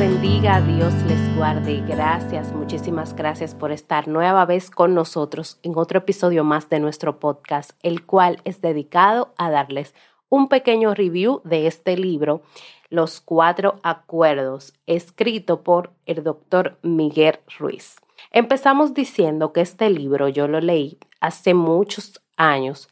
bendiga, Dios les guarde. Gracias, muchísimas gracias por estar nueva vez con nosotros en otro episodio más de nuestro podcast, el cual es dedicado a darles un pequeño review de este libro, Los Cuatro Acuerdos, escrito por el doctor Miguel Ruiz. Empezamos diciendo que este libro yo lo leí hace muchos años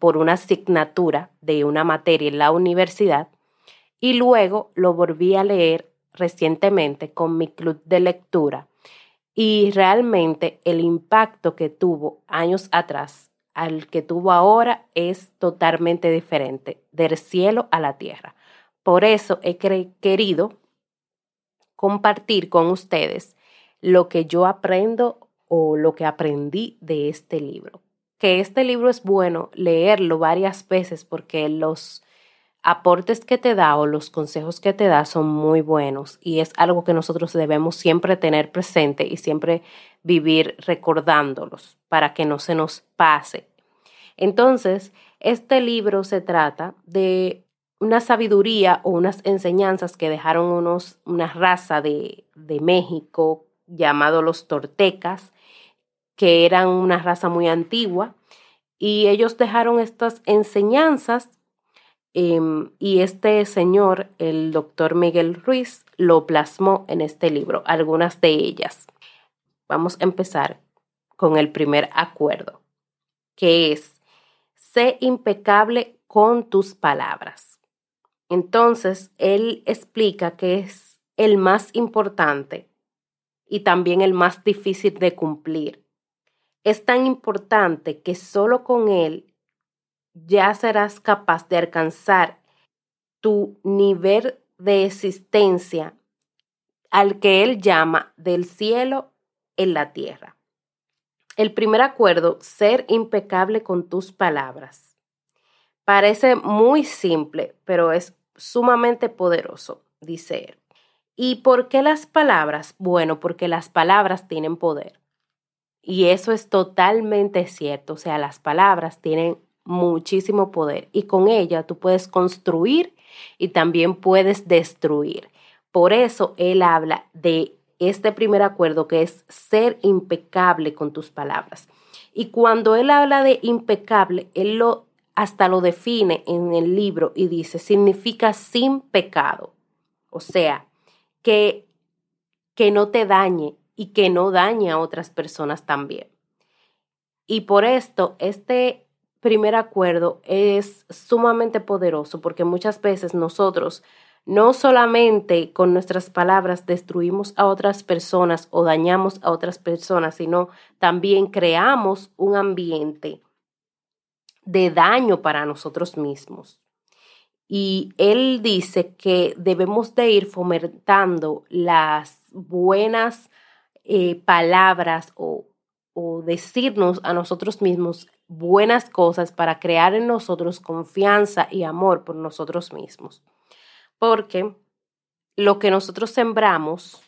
por una asignatura de una materia en la universidad y luego lo volví a leer recientemente con mi club de lectura y realmente el impacto que tuvo años atrás al que tuvo ahora es totalmente diferente, del cielo a la tierra. Por eso he querido compartir con ustedes lo que yo aprendo o lo que aprendí de este libro. Que este libro es bueno leerlo varias veces porque los aportes que te da o los consejos que te da son muy buenos y es algo que nosotros debemos siempre tener presente y siempre vivir recordándolos para que no se nos pase. Entonces, este libro se trata de una sabiduría o unas enseñanzas que dejaron unos, una raza de, de México llamado los tortecas, que eran una raza muy antigua, y ellos dejaron estas enseñanzas em, y este señor, el doctor Miguel Ruiz, lo plasmó en este libro, algunas de ellas. Vamos a empezar con el primer acuerdo, que es, sé impecable con tus palabras. Entonces, él explica que es el más importante y también el más difícil de cumplir. Es tan importante que solo con él ya serás capaz de alcanzar tu nivel de existencia al que él llama del cielo en la tierra. El primer acuerdo, ser impecable con tus palabras. Parece muy simple, pero es sumamente poderoso, dice él. ¿Y por qué las palabras? Bueno, porque las palabras tienen poder. Y eso es totalmente cierto. O sea, las palabras tienen muchísimo poder y con ella tú puedes construir y también puedes destruir. Por eso él habla de este primer acuerdo que es ser impecable con tus palabras. Y cuando él habla de impecable, él lo hasta lo define en el libro y dice, significa sin pecado. O sea, que, que no te dañe y que no dañe a otras personas también. Y por esto, este primer acuerdo es sumamente poderoso porque muchas veces nosotros no solamente con nuestras palabras destruimos a otras personas o dañamos a otras personas, sino también creamos un ambiente de daño para nosotros mismos. Y él dice que debemos de ir fomentando las buenas eh, palabras o, o decirnos a nosotros mismos buenas cosas para crear en nosotros confianza y amor por nosotros mismos. Porque lo que nosotros sembramos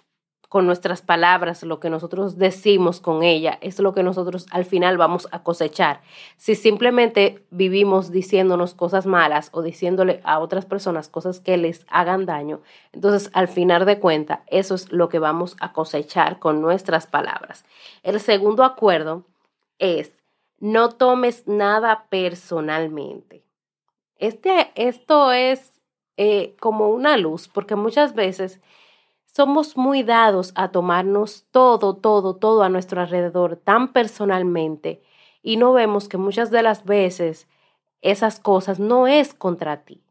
con nuestras palabras, lo que nosotros decimos con ella, es lo que nosotros al final vamos a cosechar. Si simplemente vivimos diciéndonos cosas malas o diciéndole a otras personas cosas que les hagan daño, entonces al final de cuenta, eso es lo que vamos a cosechar con nuestras palabras. El segundo acuerdo es, no tomes nada personalmente. Este, esto es eh, como una luz, porque muchas veces somos muy dados a tomarnos todo, todo, todo a nuestro alrededor tan personalmente y no vemos que muchas de las veces esas cosas no es contra ti.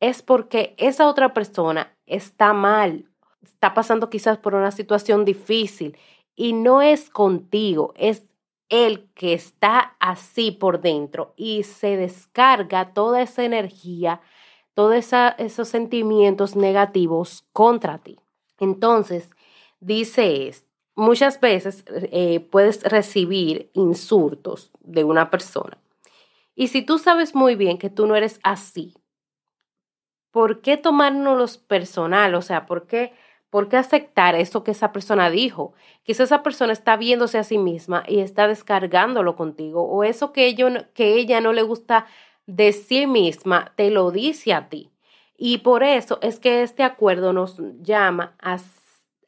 Es porque esa otra persona está mal, está pasando quizás por una situación difícil y no es contigo, es el que está así por dentro y se descarga toda esa energía todos esos sentimientos negativos contra ti. Entonces, dice es, muchas veces eh, puedes recibir insultos de una persona. Y si tú sabes muy bien que tú no eres así, ¿por qué tomárnoslos personal? O sea, ¿por qué ¿Por qué aceptar eso que esa persona dijo? Quizás esa persona está viéndose a sí misma y está descargándolo contigo, o eso que, que ella no le gusta de sí misma te lo dice a ti. Y por eso es que este acuerdo nos llama a,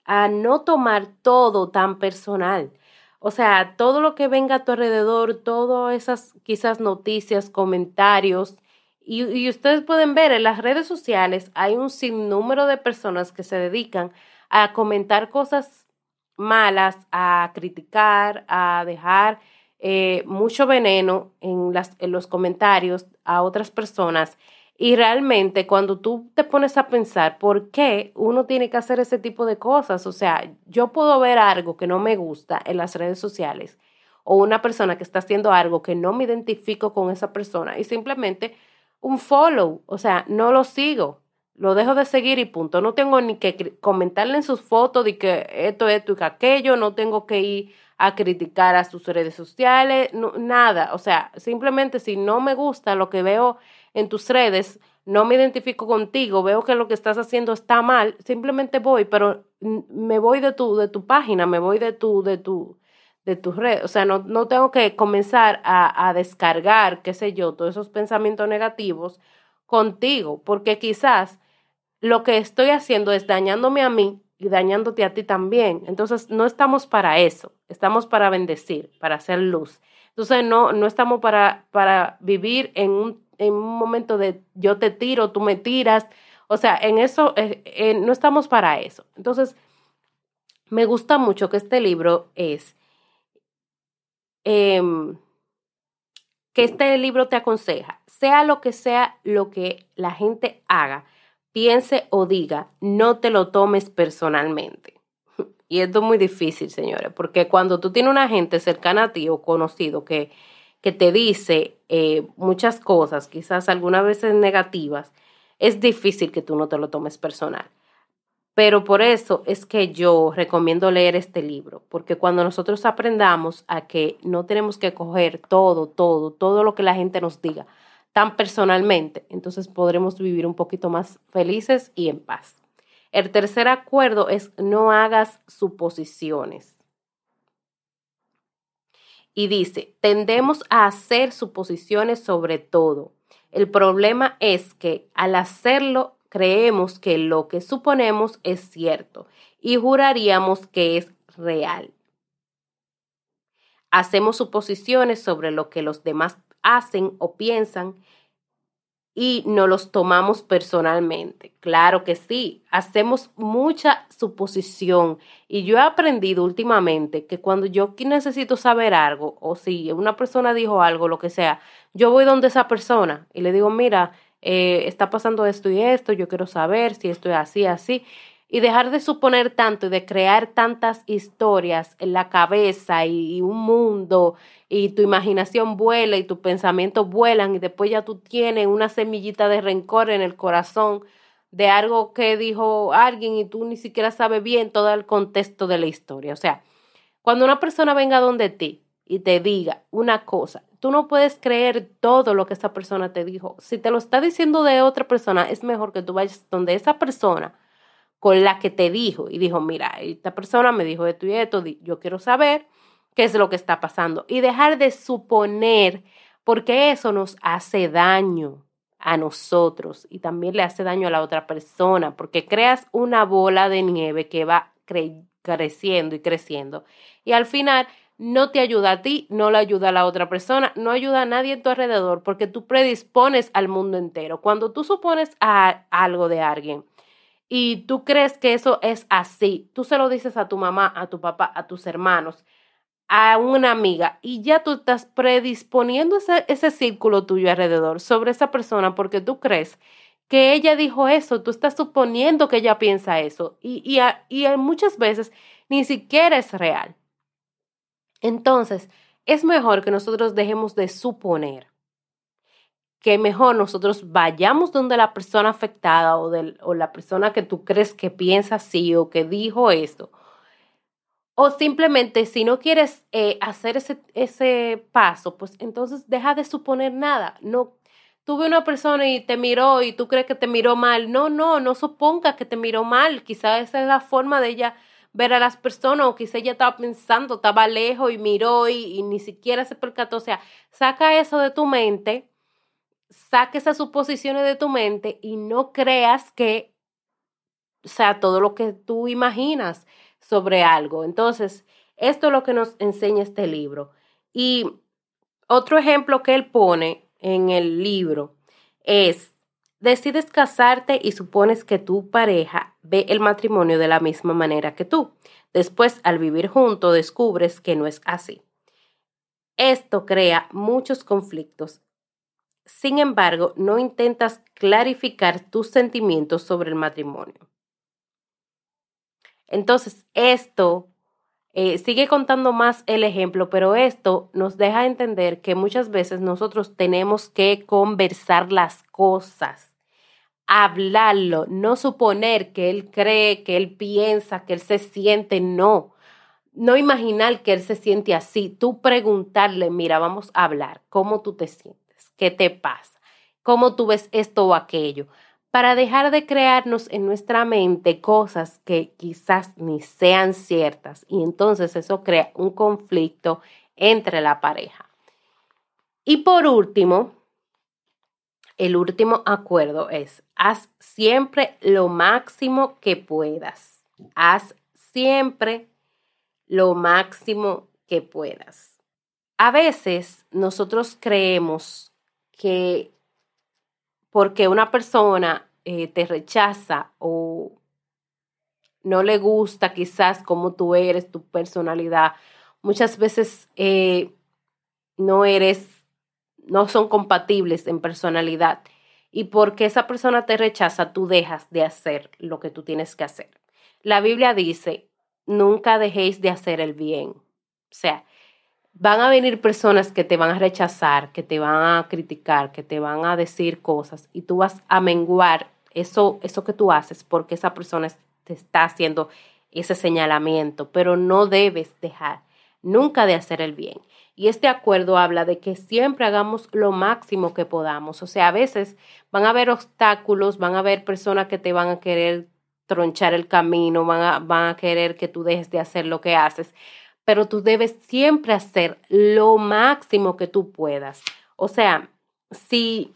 a no tomar todo tan personal. O sea, todo lo que venga a tu alrededor, todas esas quizás noticias, comentarios, y, ustedes pueden ver en las redes sociales hay un sinnúmero de personas que se dedican a comentar cosas malas, a criticar, a dejar eh, mucho veneno en, en los comentarios a otras personas. Y realmente cuando tú te pones a pensar por qué uno tiene que hacer ese tipo de cosas, o sea, yo puedo ver algo que no me gusta en las redes sociales o una persona que está haciendo algo que no me identifico con esa persona y simplemente un follow, o sea, no lo sigo, lo dejo de seguir y punto. No tengo ni que comentarle en sus fotos de que esto, esto y que aquello, no tengo que ir a criticar a sus redes sociales, nada. O sea, simplemente si no me gusta lo que veo en tus redes, no me identifico contigo, veo que lo que estás haciendo está mal, simplemente voy, pero me voy de tu, de tu página, me voy de tu, de tu, de tus redes. O sea, no, no tengo que comenzar a, a descargar, qué sé yo, todos esos pensamientos negativos contigo, porque quizás lo que estoy haciendo es dañándome a mí y dañándote a ti también. Entonces, no estamos para eso, estamos para bendecir, para hacer luz. Entonces, no, no estamos para, para vivir en un, en un momento de yo te tiro, tú me tiras. O sea, en eso, eh, eh, no estamos para eso. Entonces, me gusta mucho que este libro es Em, que este libro te aconseja, sea lo que sea lo que la gente haga, piense o diga, no te lo tomes personalmente. Y esto es muy difícil, señores, porque cuando tú tienes una gente cercana a ti o conocido que, que te dice eh, muchas cosas, quizás algunas veces negativas, es difícil que tú no te lo tomes personal. Pero por eso es que yo recomiendo leer este libro, porque cuando nosotros aprendamos a que no tenemos que coger todo, todo, todo lo que la gente nos diga tan personalmente, entonces podremos vivir un poquito más felices y en paz. El tercer acuerdo es no hagas suposiciones. Y dice, tendemos a hacer suposiciones sobre todo. El problema es que al hacerlo creemos que lo que suponemos es cierto y juraríamos que es real. Hacemos suposiciones sobre lo que los demás hacen o piensan y no los tomamos personalmente. Claro que sí, hacemos mucha suposición y yo he aprendido últimamente que cuando yo necesito saber algo o si una persona dijo algo, lo que sea, yo voy donde esa persona y le digo, mira, eh, está pasando esto y esto, yo quiero saber si esto es así, así. Y dejar de suponer tanto y de crear tantas historias en la cabeza y, un mundo y tu imaginación vuela y tus pensamientos vuelan y después ya tú tienes una semillita de rencor en el corazón de algo que dijo alguien y tú ni siquiera sabes bien todo el contexto de la historia. O sea, cuando una persona venga donde ti y te diga una cosa, tú no puedes creer todo lo que esa persona te dijo. Si te lo está diciendo de otra persona, es mejor que tú vayas donde esa persona con la que te dijo y dijo, mira, esta persona me dijo esto y esto, yo quiero saber qué es lo que está pasando y dejar de suponer, porque eso nos hace daño a nosotros y también le hace daño a la otra persona, porque creas una bola de nieve que va creciendo y creciendo y al final no te ayuda a ti, no le ayuda a la otra persona, no ayuda a nadie en tu alrededor porque tú predispones al mundo entero. Cuando tú supones a algo de alguien y tú crees que eso es así, tú se lo dices a tu mamá, a tu papá, a tus hermanos, a una amiga y ya tú estás predisponiendo ese, círculo tuyo alrededor sobre esa persona porque tú crees que ella dijo eso, tú estás suponiendo que ella piensa eso y muchas veces ni siquiera es real. Entonces, es mejor que nosotros dejemos de suponer que mejor nosotros vayamos donde la persona afectada o, o la persona que tú crees que piensa así o que dijo esto. O simplemente si no quieres eh, hacer ese, ese paso, pues entonces deja de suponer nada. No, tuve una persona y te miró y tú crees que te miró mal. No, no, no suponga que te miró mal. Quizás esa es la forma de ella ver a las personas o quizás ella estaba pensando, estaba lejos y miró y, y ni siquiera se percató. O sea, saca eso de tu mente, saca esas suposiciones de tu mente y no creas que, sea, todo lo que tú imaginas sobre algo. Entonces, esto es lo que nos enseña este libro. Y otro ejemplo que él pone en el libro es, decides casarte y supones que tu pareja ve el matrimonio de la misma manera que tú. Después, al vivir junto, descubres que no es así. Esto crea muchos conflictos. Sin embargo, no intentas clarificar tus sentimientos sobre el matrimonio. Entonces, esto eh, sigue contando más el ejemplo, pero esto nos deja entender que muchas veces nosotros tenemos que conversar las cosas, hablarlo, no suponer que él cree, que él piensa, que él se siente, no. No imaginar que él se siente así, tú preguntarle, mira, vamos a hablar, ¿cómo tú te sientes? ¿Qué te pasa? ¿Cómo tú ves esto o aquello? para dejar de crearnos en nuestra mente cosas que quizás ni sean ciertas y entonces eso crea un conflicto entre la pareja. Y por último, el último acuerdo es, haz siempre lo máximo que puedas. Haz siempre lo máximo que puedas. A veces nosotros creemos que porque una persona eh, te rechaza o no le gusta quizás cómo tú eres, tu personalidad, muchas veces eh, no eres, no son compatibles en personalidad. Y porque esa persona te rechaza, tú dejas de hacer lo que tú tienes que hacer. La Biblia dice, nunca dejéis de hacer el bien. O sea, van a venir personas que te van a rechazar, que te van a criticar, que te van a decir cosas y tú vas a menguar eso, eso que tú haces porque esa persona te está haciendo ese señalamiento, pero no debes dejar nunca de hacer el bien. Y este acuerdo habla de que siempre hagamos lo máximo que podamos. O sea, a veces van a haber obstáculos, van a haber personas que te van a querer tronchar el camino, van a, van a querer que tú dejes de hacer lo que haces pero tú debes siempre hacer lo máximo que tú puedas. O sea, si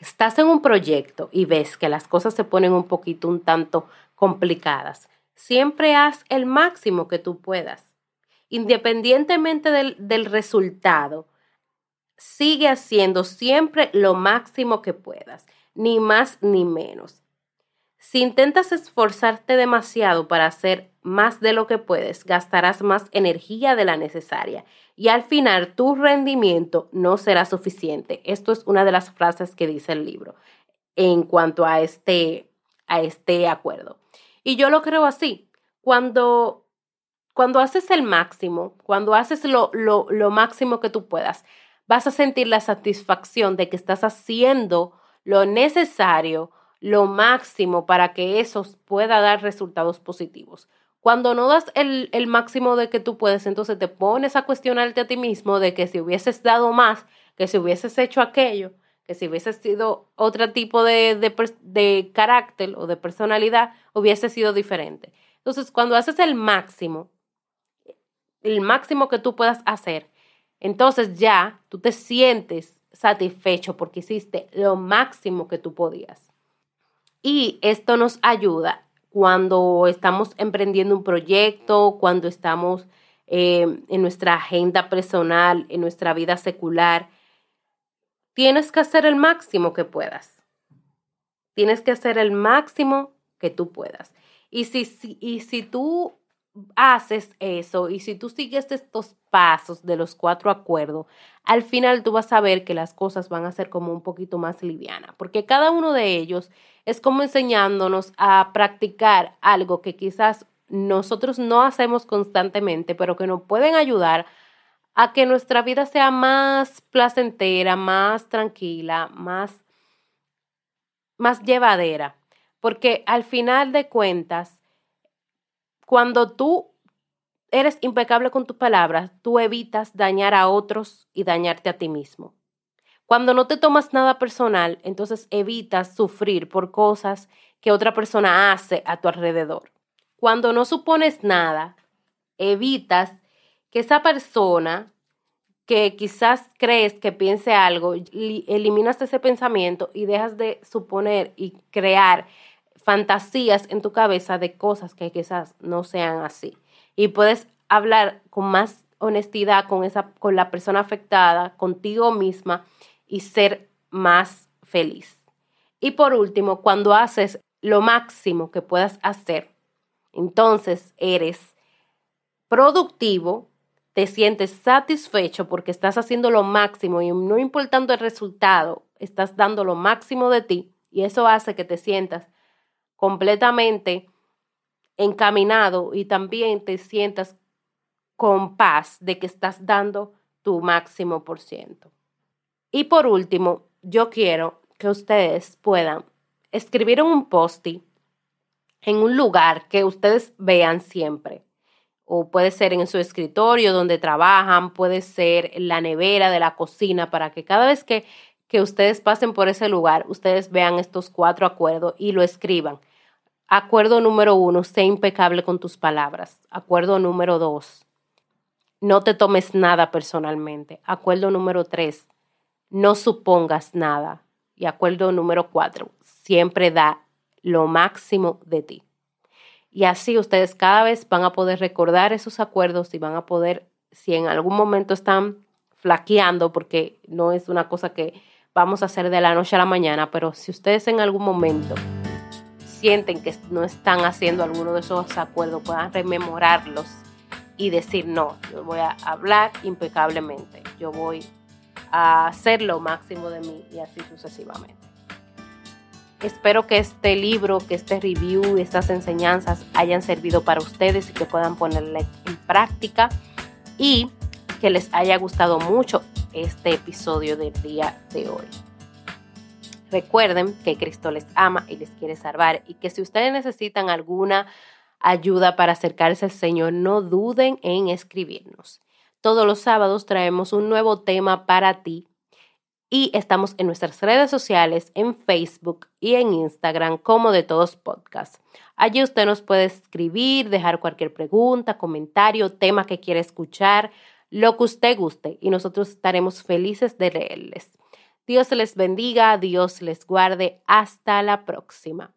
estás en un proyecto y ves que las cosas se ponen un poquito, un tanto complicadas, siempre haz el máximo que tú puedas. Independientemente del, del resultado, sigue haciendo siempre lo máximo que puedas, ni más ni menos. Si intentas esforzarte demasiado para hacer más de lo que puedes, gastarás más energía de la necesaria y al final tu rendimiento no será suficiente. Esto es una de las frases que dice el libro en cuanto a este, a este acuerdo. Y yo lo creo así. Cuando, cuando haces el máximo, cuando haces lo, lo, lo máximo que tú puedas, vas a sentir la satisfacción de que estás haciendo lo necesario lo máximo para que eso pueda dar resultados positivos. Cuando no das el, máximo de que tú puedes, entonces te pones a cuestionarte a ti mismo de que si hubieses dado más, que si hubieses hecho aquello, que si hubieses sido otro tipo de, de, de carácter o de personalidad, hubiese sido diferente. Entonces, cuando haces el máximo, el máximo que tú puedas hacer, entonces ya tú te sientes satisfecho porque hiciste lo máximo que tú podías. Y esto nos ayuda cuando estamos emprendiendo un proyecto, cuando estamos eh, en nuestra agenda personal, en nuestra vida secular. Tienes que hacer el máximo que puedas. Tienes que hacer el máximo que tú puedas. Y si, si, y si tú haces eso y si tú sigues estos pasos de los cuatro acuerdos, al final tú vas a ver que las cosas van a ser como un poquito más livianas, porque cada uno de ellos es como enseñándonos a practicar algo que quizás nosotros no hacemos constantemente, pero que nos pueden ayudar a que nuestra vida sea más placentera, más tranquila, más, más llevadera. Porque al final de cuentas, cuando tú eres impecable con tus palabras, tú evitas dañar a otros y dañarte a ti mismo. Cuando no te tomas nada personal, entonces evitas sufrir por cosas que otra persona hace a tu alrededor. Cuando no supones nada, evitas que esa persona que quizás crees que piense algo, eliminas ese pensamiento y dejas de suponer y crear fantasías en tu cabeza de cosas que quizás no sean así. Y puedes hablar con más honestidad con, esa, con la persona afectada, contigo misma y ser más feliz. Y por último, cuando haces lo máximo que puedas hacer, entonces eres productivo, te sientes satisfecho porque estás haciendo lo máximo y no importando el resultado, estás dando lo máximo de ti y eso hace que te sientas completamente encaminado y también te sientas con paz de que estás dando tu máximo por ciento. Y por último, yo quiero que ustedes puedan escribir un post en un lugar que ustedes vean siempre. O puede ser en su escritorio donde trabajan, puede ser en la nevera de la cocina, para que cada vez que, que ustedes pasen por ese lugar, ustedes vean estos cuatro acuerdos y lo escriban. Acuerdo número uno, sé impecable con tus palabras. Acuerdo número dos, no te tomes nada personalmente. Acuerdo número tres, no supongas nada. Y acuerdo número cuatro, siempre da lo máximo de ti. Y así ustedes cada vez van a poder recordar esos acuerdos y van a poder, si en algún momento están flaqueando, porque no es una cosa que vamos a hacer de la noche a la mañana, pero si ustedes en algún momento sienten que no están haciendo alguno de esos acuerdos, puedan rememorarlos y decir, no, yo voy a hablar impecablemente, yo voy a hacer lo máximo de mí y así sucesivamente. Espero que este libro, que este review, estas enseñanzas hayan servido para ustedes y que puedan ponerle en práctica y que les haya gustado mucho este episodio del día de hoy. Recuerden que Cristo les ama y les quiere salvar y que si ustedes necesitan alguna ayuda para acercarse al Señor, no duden en escribirnos. Todos los sábados traemos un nuevo tema para ti y estamos en nuestras redes sociales, en Facebook y en Instagram como de todos podcasts. Allí usted nos puede escribir, dejar cualquier pregunta, comentario, tema que quiera escuchar, lo que usted guste y nosotros estaremos felices de leerles. Dios les bendiga, Dios les guarde. Hasta la próxima.